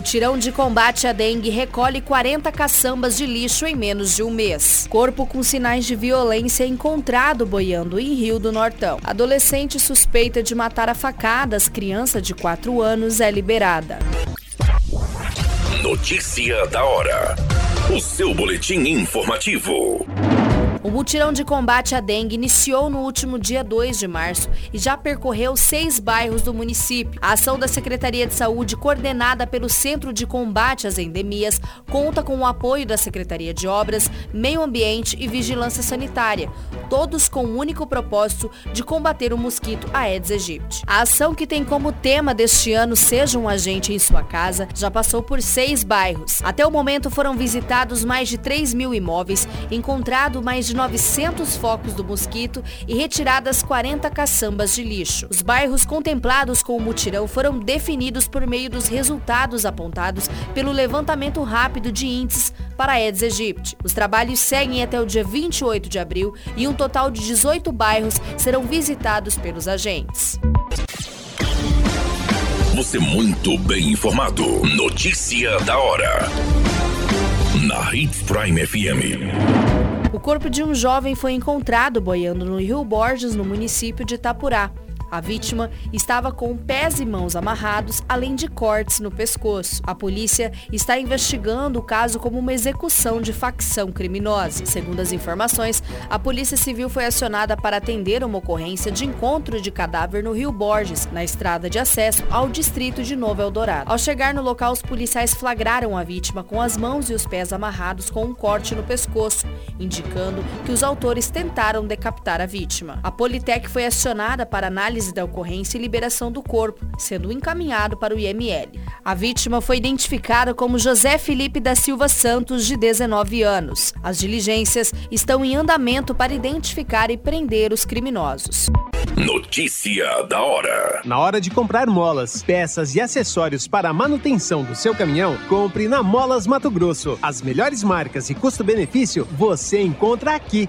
Mutirão de combate à dengue recolhe 40 caçambas de lixo em menos de um mês. Corpo com sinais de violência encontrado boiando em Rio do Nortão. Adolescente suspeita de matar a facadas criança de 4 anos é liberada. Notícia da hora. O seu boletim informativo. O mutirão de combate à dengue iniciou no último dia 2 de março e já percorreu seis bairros do município. A ação da Secretaria de Saúde, coordenada pelo Centro de Combate às Endemias, conta com o apoio da Secretaria de Obras, Meio Ambiente e Vigilância Sanitária, todos com o único propósito de combater o mosquito Aedes aegypti. A ação que tem como tema deste ano Seja um Agente em Sua Casa já passou por seis bairros. Até o momento foram visitados mais de 3 mil imóveis, encontrado mais de 900 focos do mosquito e retiradas 40 caçambas de lixo. Os bairros contemplados com o mutirão foram definidos por meio dos resultados apontados pelo levantamento rápido de índices para Aedes aegypti. Os trabalhos seguem até o dia 28 de abril e um total de 18 bairros serão visitados pelos agentes. Você muito bem informado. Notícia da hora. Na Hits Prime FM. O corpo de um jovem foi encontrado boiando no Rio Borges, no município de Itapurá. A vítima estava com pés e mãos amarrados, além de cortes no pescoço. A polícia está investigando o caso como uma execução de facção criminosa. Segundo as informações, a Polícia Civil foi acionada para atender uma ocorrência de encontro de cadáver no Rio Borges, na estrada de acesso ao distrito de Novo Eldorado. Ao chegar no local, os policiais flagraram a vítima com as mãos e os pés amarrados com um corte no pescoço, indicando que os autores tentaram decapitar a vítima. A Politec foi acionada para análise análise da ocorrência e liberação do corpo, sendo encaminhado para o IML. A vítima foi identificada como José Felipe da Silva Santos, de 19 anos. As diligências estão em andamento para identificar e prender os criminosos. Notícia da hora. Na hora de comprar molas, peças e acessórios para a manutenção do seu caminhão, compre na Molas Mato Grosso. As melhores marcas e custo-benefício você encontra aqui.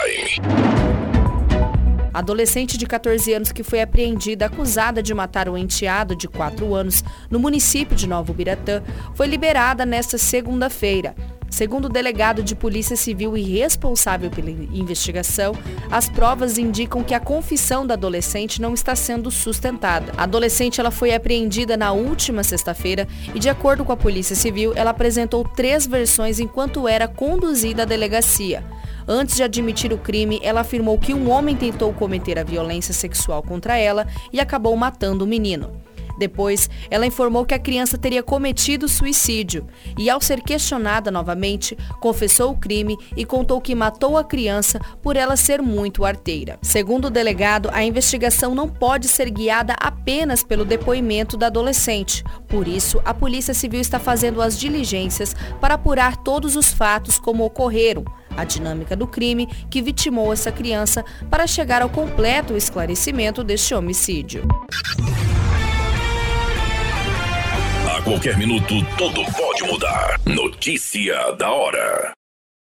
Adolescente de 14 anos que foi apreendida acusada de matar o enteado de 4 anos no município de Novo Biratã foi liberada nesta segunda-feira. Segundo o delegado de Polícia Civil e responsável pela investigação, as provas indicam que a confissão da adolescente não está sendo sustentada. A adolescente ela foi apreendida na última sexta-feira e, de acordo com a Polícia Civil, ela apresentou três versões enquanto era conduzida à delegacia. Antes de admitir o crime, ela afirmou que um homem tentou cometer a violência sexual contra ela e acabou matando o menino. Depois, ela informou que a criança teria cometido suicídio e, ao ser questionada novamente, confessou o crime e contou que matou a criança por ela ser muito arteira. Segundo o delegado, a investigação não pode ser guiada apenas pelo depoimento da adolescente. Por isso, a Polícia Civil está fazendo as diligências para apurar todos os fatos como ocorreram, a dinâmica do crime que vitimou essa criança para chegar ao completo esclarecimento deste homicídio. A qualquer minuto, tudo pode mudar. Notícia da hora.